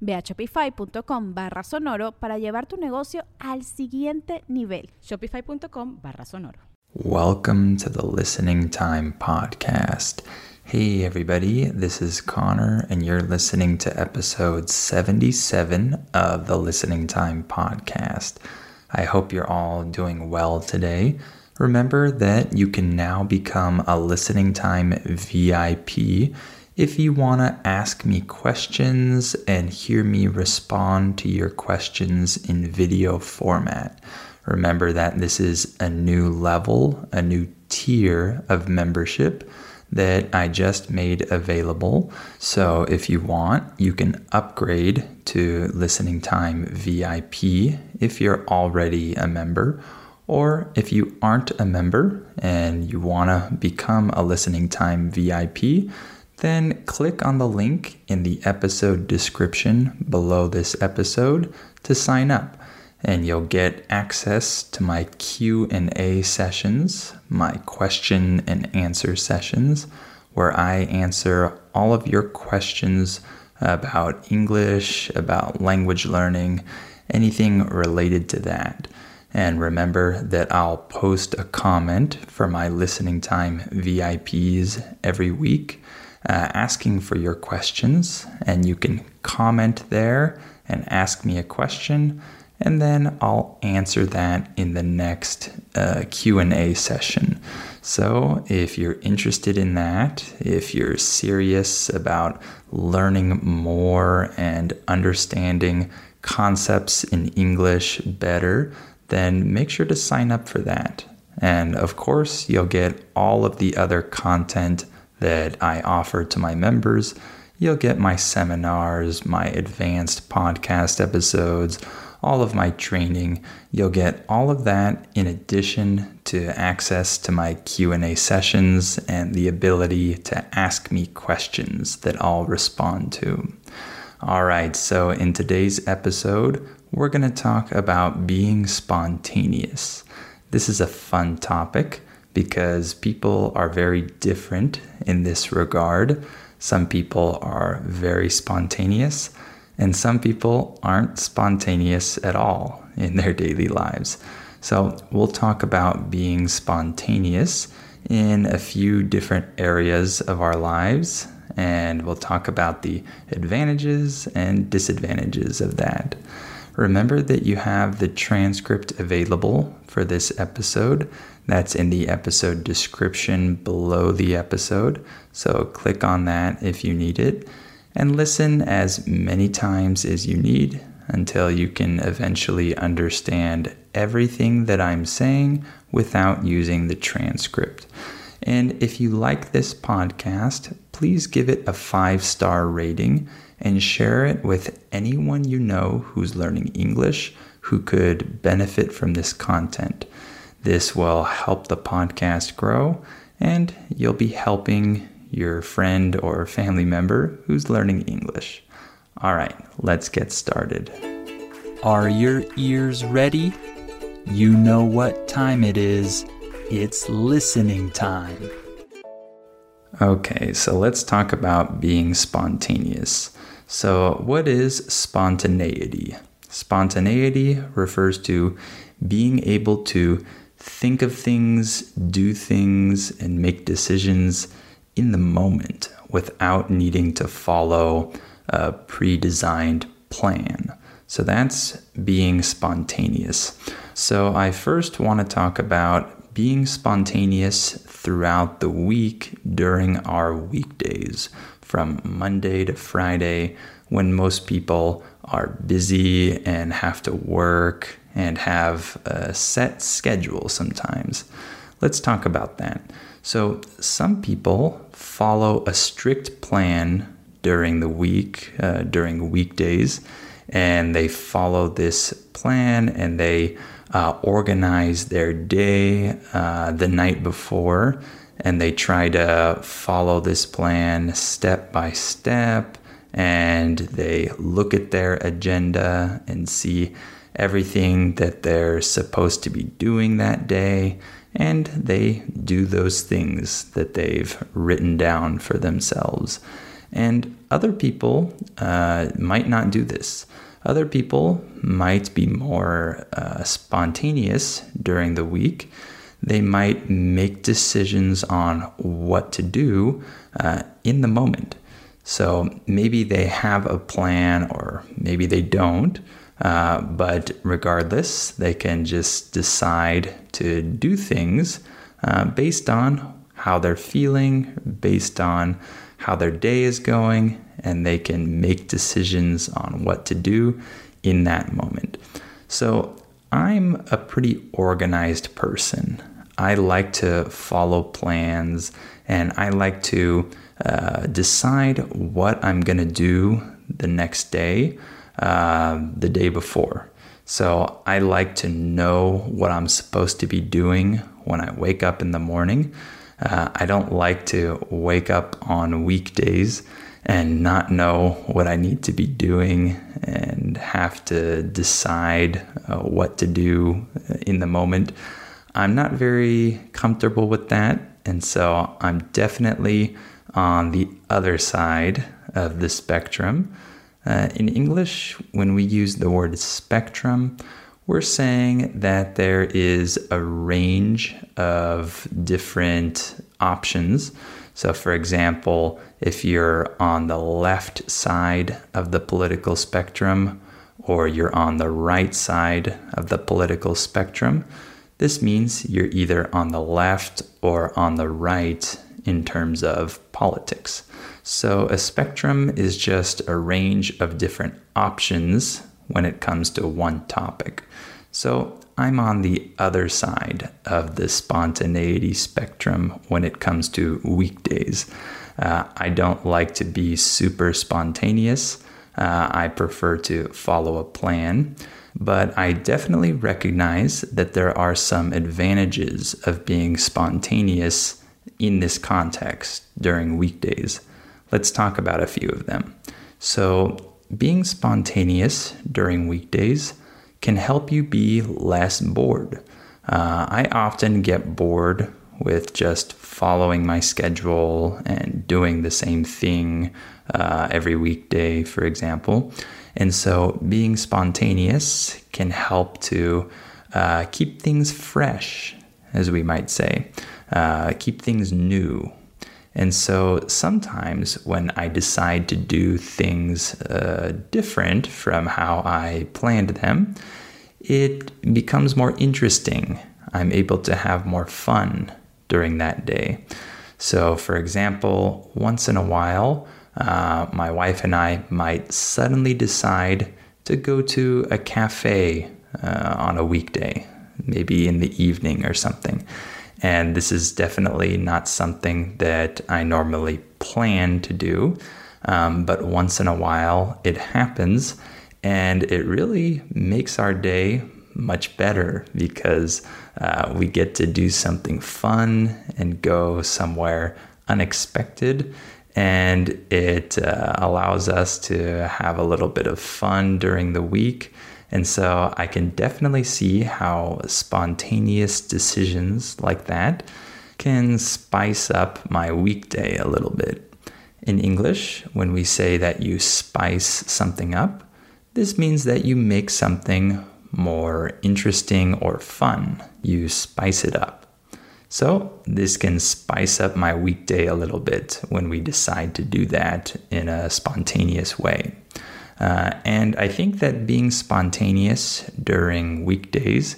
Ve a shopify.com barra sonoro para llevar tu negocio al siguiente nivel. Shopify.com barra sonoro. Welcome to the Listening Time Podcast. Hey, everybody, this is Connor, and you're listening to episode 77 of the Listening Time Podcast. I hope you're all doing well today. Remember that you can now become a Listening Time VIP if you want to ask me questions and hear me respond to your questions in video format. Remember that this is a new level, a new tier of membership that I just made available. So if you want, you can upgrade to listening time VIP if you're already a member. Or if you aren't a member and you want to become a listening time VIP, then click on the link in the episode description below this episode to sign up and you'll get access to my Q&A sessions, my question and answer sessions where I answer all of your questions about English, about language learning, anything related to that. And remember that I'll post a comment for my listening time VIPs every week uh, asking for your questions, and you can comment there and ask me a question, and then I'll answer that in the next uh, Q&A session. So, if you're interested in that, if you're serious about learning more and understanding concepts in English better, then make sure to sign up for that. And of course, you'll get all of the other content that I offer to my members. You'll get my seminars, my advanced podcast episodes, all of my training. You'll get all of that in addition to access to my Q&A sessions and the ability to ask me questions that I'll respond to. All right, so in today's episode, we're going to talk about being spontaneous. This is a fun topic because people are very different in this regard. Some people are very spontaneous, and some people aren't spontaneous at all in their daily lives. So, we'll talk about being spontaneous in a few different areas of our lives, and we'll talk about the advantages and disadvantages of that. Remember that you have the transcript available for this episode. That's in the episode description below the episode. So click on that if you need it and listen as many times as you need until you can eventually understand everything that I'm saying without using the transcript. And if you like this podcast, please give it a five star rating and share it with anyone you know who's learning English who could benefit from this content. This will help the podcast grow, and you'll be helping your friend or family member who's learning English. All right, let's get started. Are your ears ready? You know what time it is. It's listening time. Okay, so let's talk about being spontaneous. So, what is spontaneity? Spontaneity refers to being able to think of things, do things, and make decisions in the moment without needing to follow a pre designed plan. So that's being spontaneous. So I first want to talk about being spontaneous throughout the week during our weekdays, from Monday to Friday, when most people are busy and have to work and have a set schedule sometimes. Let's talk about that. So, some people follow a strict plan during the week, uh, during weekdays, and they follow this plan and they uh, organize their day uh, the night before and they try to follow this plan step by step and they look at their agenda and see everything that they're supposed to be doing that day and they do those things that they've written down for themselves. And other people uh, might not do this. Other people might be more uh, spontaneous during the week. They might make decisions on what to do uh, in the moment. So maybe they have a plan or maybe they don't, uh, but regardless, they can just decide to do things uh, based on how they're feeling, based on how their day is going, and they can make decisions on what to do in that moment. So I'm a pretty organized person. I like to follow plans and I like to uh, decide what I'm going to do the next day, uh, the day before. So I like to know what I'm supposed to be doing when I wake up in the morning. Uh, I don't like to wake up on weekdays and not know what I need to be doing and have to decide uh, what to do in the moment. I'm not very comfortable with that. And so I'm definitely on the other side of the spectrum. Uh, in English, when we use the word spectrum, we're saying that there is a range of different options. So, for example, if you're on the left side of the political spectrum or you're on the right side of the political spectrum, this means you're either on the left or on the right in terms of politics. So, a spectrum is just a range of different options when it comes to one topic. So I'm on the other side of the spontaneity spectrum when it comes to weekdays. Uh, I don't like to be super spontaneous. Uh, I prefer to follow a plan. But I definitely recognize that there are some advantages of being spontaneous in this context during weekdays. Let's talk about a few of them. So, being spontaneous during weekdays can help you be less bored. Uh, I often get bored with just following my schedule and doing the same thing uh, every weekday, for example. And so being spontaneous can help to uh, keep things fresh, as we might say, uh, keep things new. And so sometimes when I decide to do things uh, different from how I planned them, it becomes more interesting. I'm able to have more fun during that day. So, for example, once in a while, uh, my wife and I might suddenly decide to go to a cafe uh, on a weekday, maybe in the evening or something. And this is definitely not something that I normally plan to do. Um, but once in a while it happens, and it really makes our day much better because uh, we get to do something fun and go somewhere unexpected. And it uh, allows us to have a little bit of fun during the week and so I can definitely see how spontaneous decisions like that can spice up my weekday a little bit. In English, when we say that you spice something up, this means that you make something more interesting or fun. You spice it up. So, this can spice up my weekday a little bit when we decide to do that in a spontaneous way. Uh, and I think that being spontaneous during weekdays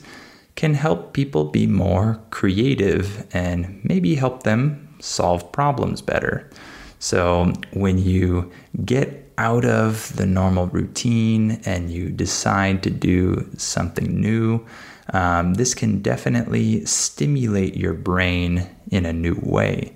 can help people be more creative and maybe help them solve problems better. So when you get out of the normal routine and you decide to do something new, um, this can definitely stimulate your brain in a new way.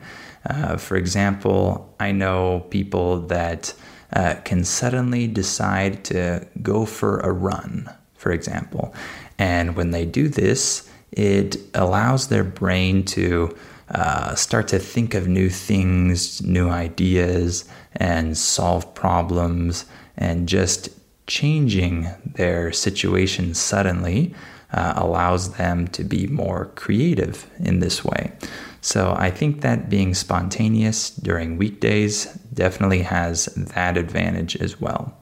Uh, for example, I know people that uh, can suddenly decide to go for a run, for example. And when they do this, it allows their brain to uh, start to think of new things, new ideas, and solve problems, and just changing their situation suddenly uh, allows them to be more creative in this way. So I think that being spontaneous during weekdays definitely has that advantage as well.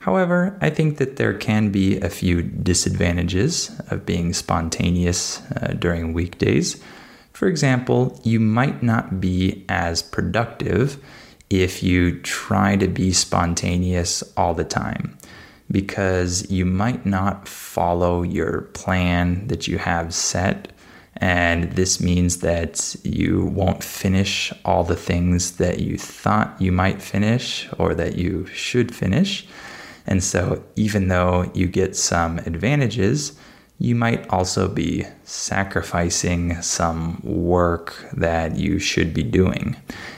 However, I think that there can be a few disadvantages of being spontaneous uh, during weekdays. For example, you might not be as productive if you try to be spontaneous all the time because you might not follow your plan that you have set. And this means that you won't finish all the things that you thought you might finish or that you should finish. And so, even though you get some advantages, you might also be sacrificing some work that you should be doing.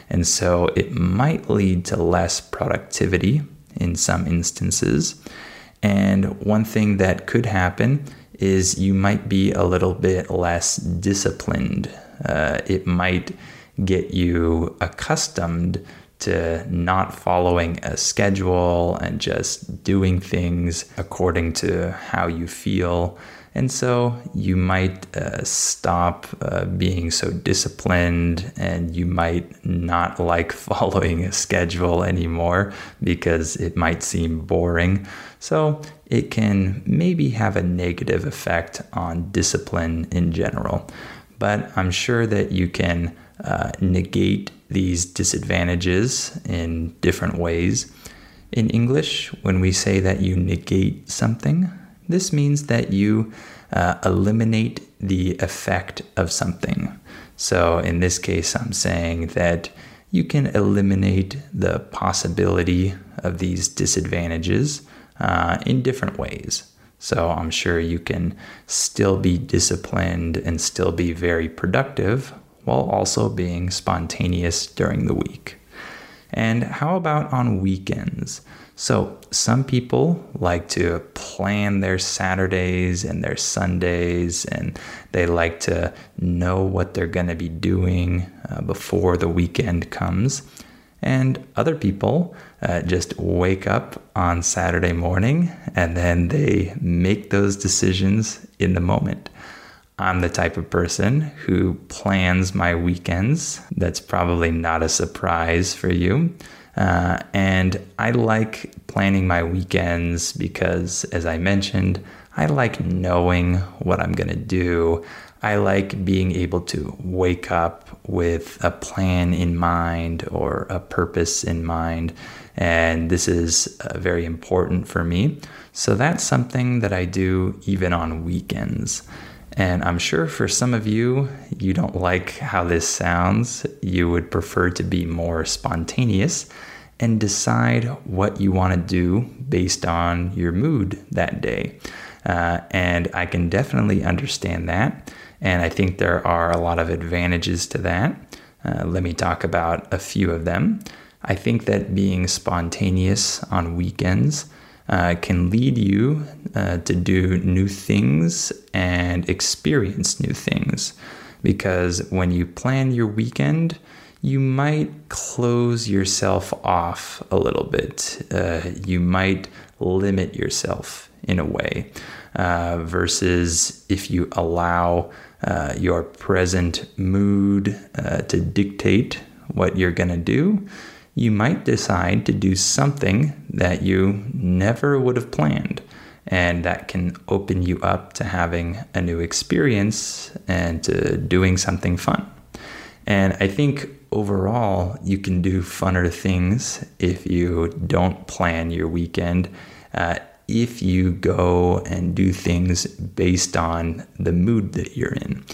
And so, it might lead to less productivity in some instances. And one thing that could happen is you might be a little bit less disciplined. Uh, it might get you accustomed to not following a schedule and just doing things according to how you feel. And so you might uh, stop uh, being so disciplined and you might not like following a schedule anymore because it might seem boring. So it can maybe have a negative effect on discipline in general. But I'm sure that you can uh, negate these disadvantages in different ways. In English, when we say that you negate something, this means that you uh, eliminate the effect of something. So in this case, I'm saying that you can eliminate the possibility of these disadvantages uh, in different ways. So I'm sure you can still be disciplined and still be very productive while also being spontaneous during the week. And how about on weekends? So, some people like to plan their Saturdays and their Sundays, and they like to know what they're going to be doing uh, before the weekend comes. And other people uh, just wake up on Saturday morning and then they make those decisions in the moment. I'm the type of person who plans my weekends. That's probably not a surprise for you. Uh, and I like planning my weekends because, as I mentioned, I like knowing what I'm going to do. I like being able to wake up with a plan in mind or a purpose in mind. And this is uh, very important for me. So that's something that I do even on weekends. And I'm sure for some of you, you don't like how this sounds. You would prefer to be more spontaneous and decide what you want to do based on your mood that day. Uh, and I can definitely understand that. And I think there are a lot of advantages to that. Uh, let me talk about a few of them. I think that being spontaneous on weekends uh, can lead you uh, to do new things and experience new things. Because when you plan your weekend, you might close yourself off a little bit. Uh, you might limit yourself in a way, uh, versus if you allow uh, your present mood uh, to dictate what you're going to do, you might decide to do something that you never would have planned. And that can open you up to having a new experience and to doing something fun. And I think overall, you can do funner things if you don't plan your weekend. Uh, if you go and do things based on the mood that you're in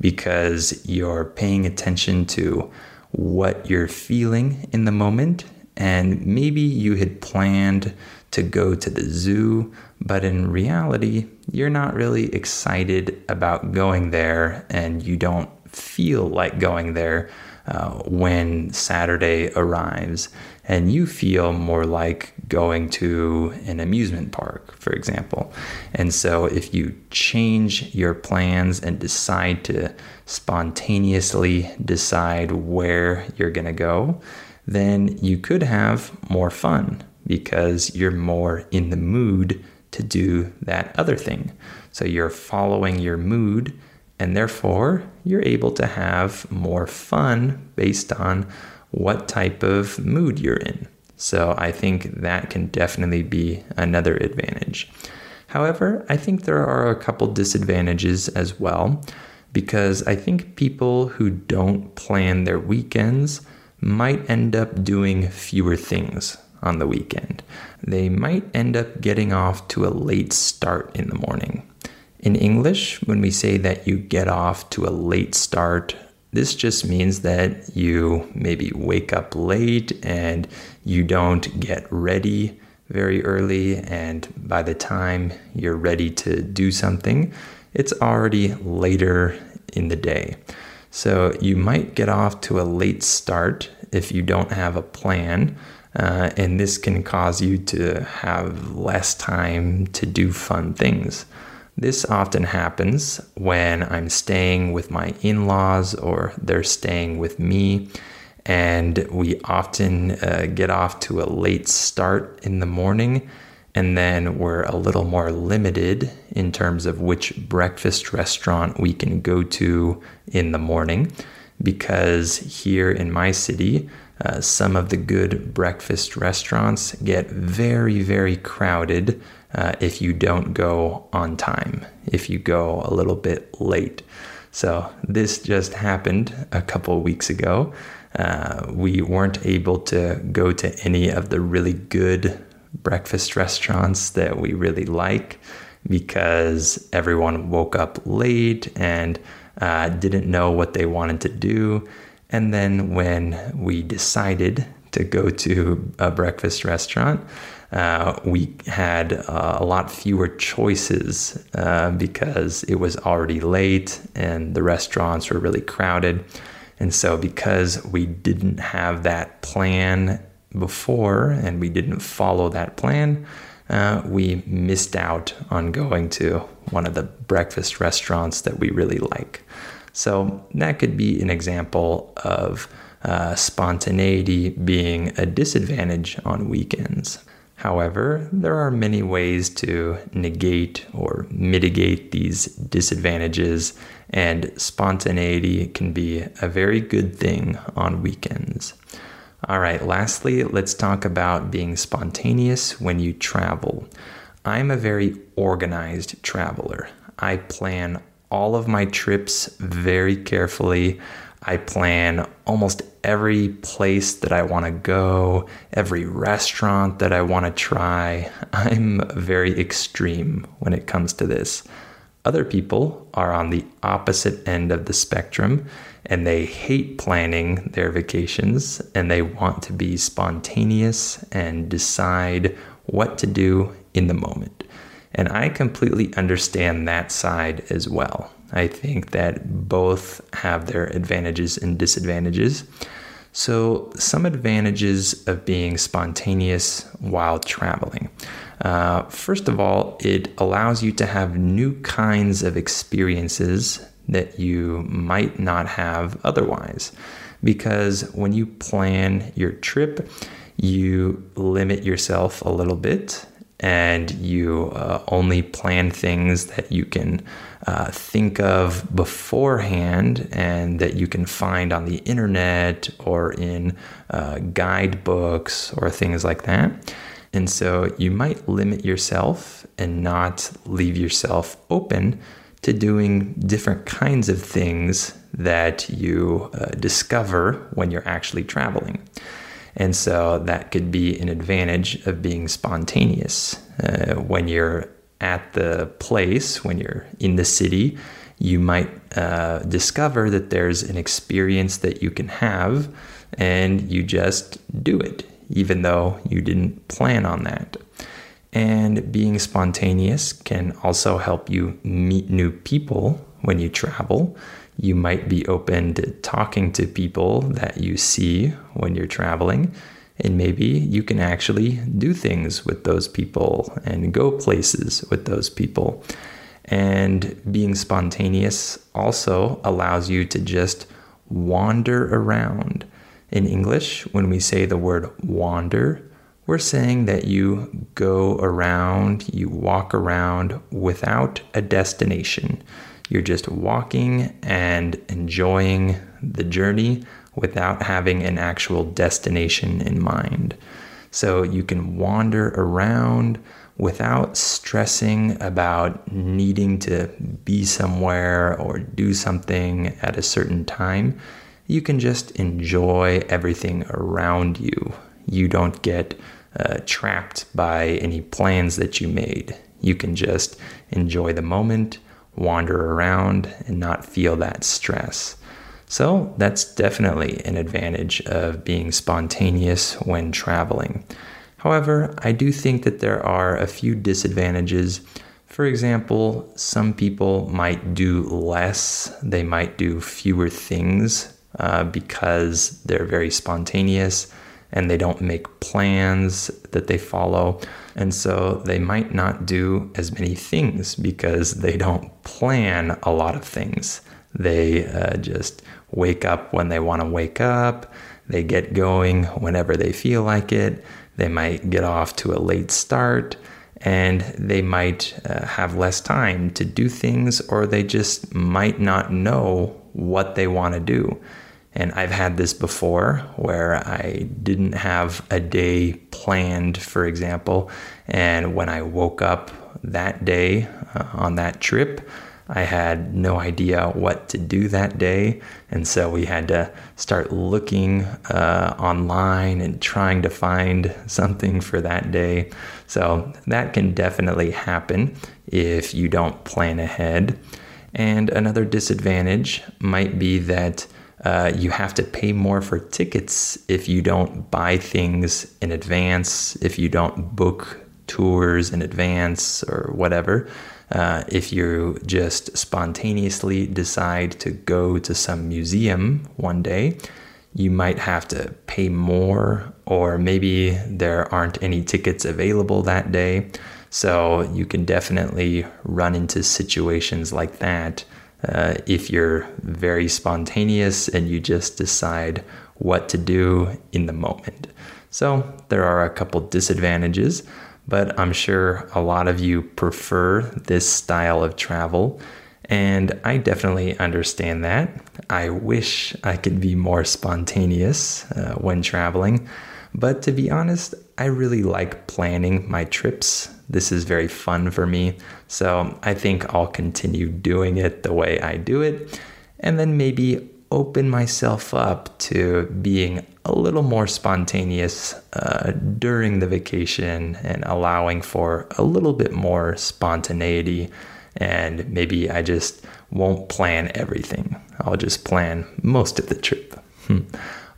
because you're paying attention to what you're feeling in the moment. And maybe you had planned to go to the zoo, but in reality, you're not really excited about going there and you don't feel like going there uh, when Saturday arrives. And you feel more like going to an amusement park, for example. And so, if you change your plans and decide to spontaneously decide where you're going to go, then you could have more fun because you're more in the mood to do that other thing. So you're following your mood, and therefore you're able to have more fun based on what type of mood you're in. So I think that can definitely be another advantage. However, I think there are a couple disadvantages as well because I think people who don't plan their weekends might end up doing fewer things on the weekend. They might end up getting off to a late start in the morning. In English, when we say that you get off to a late start, this just means that you maybe wake up late and you don't get ready very early, and by the time you're ready to do something, it's already later in the day. So you might get off to a late start if you don't have a plan. Uh, and this can cause you to have less time to do fun things. This often happens when I'm staying with my in laws or they're staying with me, and we often uh, get off to a late start in the morning, and then we're a little more limited in terms of which breakfast restaurant we can go to in the morning because here in my city, uh, some of the good breakfast restaurants get very, very crowded uh, if you don't go on time, if you go a little bit late. So, this just happened a couple weeks ago. Uh, we weren't able to go to any of the really good breakfast restaurants that we really like because everyone woke up late and uh, didn't know what they wanted to do. And then when we decided to go to a breakfast restaurant, uh, we had uh, a lot fewer choices uh, because it was already late and the restaurants were really crowded. And so, because we didn't have that plan before and we didn't follow that plan, uh, we missed out on going to one of the breakfast restaurants that we really like. So that could be an example of uh, spontaneity being a disadvantage on weekends. However, there are many ways to negate or mitigate these disadvantages, and spontaneity can be a very good thing on weekends. All right, lastly, let's talk about being spontaneous when you travel. I'm a very organized traveler. I plan all of my trips very carefully. I plan almost every place that I want to go, every restaurant that I want to try. I'm very extreme when it comes to this. Other people are on the opposite end of the spectrum and they hate planning their vacations and they want to be spontaneous and decide what to do in the moment. And I completely understand that side as well. I think that both have their advantages and disadvantages. So, some advantages of being spontaneous while traveling. Uh, first of all, it allows you to have new kinds of experiences that you might not have otherwise. Because when you plan your trip, you limit yourself a little bit and you uh, only plan things that you can uh, think of beforehand and that you can find on the internet or in uh, guidebooks or things like that. And so you might limit yourself and not leave yourself open to doing different kinds of things that you uh, discover when you're actually traveling. And so that could be an advantage of being spontaneous. Uh, when you're at the place, when you're in the city, you might uh, discover that there's an experience that you can have and you just do it, even though you didn't plan on that. And being spontaneous can also help you meet new people when you travel. You might be open to talking to people that you see when you're traveling. And maybe you can actually do things with those people and go places with those people. And being spontaneous also allows you to just wander around. In English, when we say the word wander, we're saying that you go around, you walk around without a destination. You're just walking and enjoying the journey without having an actual destination in mind. So you can wander around without stressing about needing to be somewhere or do something at a certain time. You can just enjoy everything around you. You don't get uh, trapped by any plans that you made. You can just enjoy the moment, wander around, and not feel that stress. So, that's definitely an advantage of being spontaneous when traveling. However, I do think that there are a few disadvantages. For example, some people might do less, they might do fewer things uh, because they're very spontaneous and they don't make plans that they follow. And so they might not do as many things because they don't plan a lot of things. They uh, just wake up when they want to wake up, they get going whenever they feel like it they might get off to a late start and they might uh, have less time to do things or they just might not know what they want to do. And I've had this before where I didn't have a day planned, for example. And when I woke up that day uh, on that trip, I had no idea what to do that day. And so we had to start looking uh, online and trying to find something for that day. So that can definitely happen if you don't plan ahead. And another disadvantage might be that uh, you have to pay more for tickets if you don't buy things in advance, if you don't book tours in advance or whatever. Uh, if you just spontaneously decide to go to some museum one day, you might have to pay more, or maybe there aren't any tickets available that day. So you can definitely run into situations like that uh, if you're very spontaneous and you just decide what to do in the moment. So there are a couple disadvantages but I'm sure a lot of you prefer this style of travel. And I definitely understand that. I wish I could be more spontaneous uh, when traveling. But to be honest, I really like planning my trips. This is very fun for me. So I think I'll continue doing it the way I do it. And then maybe open myself up to being a little more spontaneous uh, during the vacation and allowing for a little bit more spontaneity. And maybe I just won't plan everything, I'll just plan most of the trip.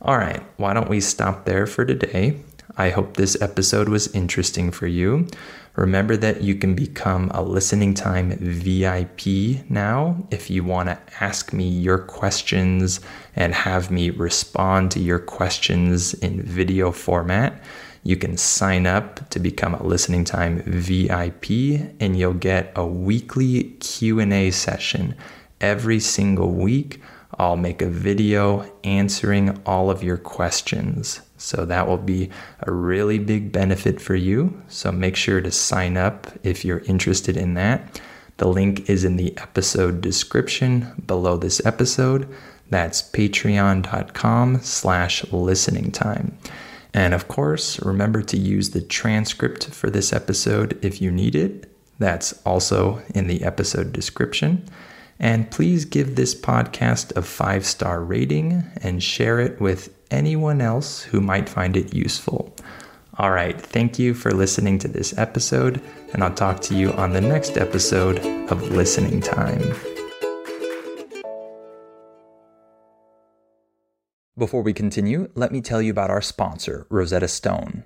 All right, why don't we stop there for today? I hope this episode was interesting for you. Remember that you can become a listening time VIP now if you want to ask me your questions and have me respond to your questions in video format. You can sign up to become a listening time VIP and you'll get a weekly Q&A session every single week. I'll make a video answering all of your questions. So that will be a really big benefit for you. So make sure to sign up if you're interested in that. The link is in the episode description below this episode. That's patreon.com slash listening time. And of course, remember to use the transcript for this episode if you need it. That's also in the episode description. And please give this podcast a five star rating and share it with anyone else who might find it useful. All right, thank you for listening to this episode, and I'll talk to you on the next episode of Listening Time. Before we continue, let me tell you about our sponsor, Rosetta Stone.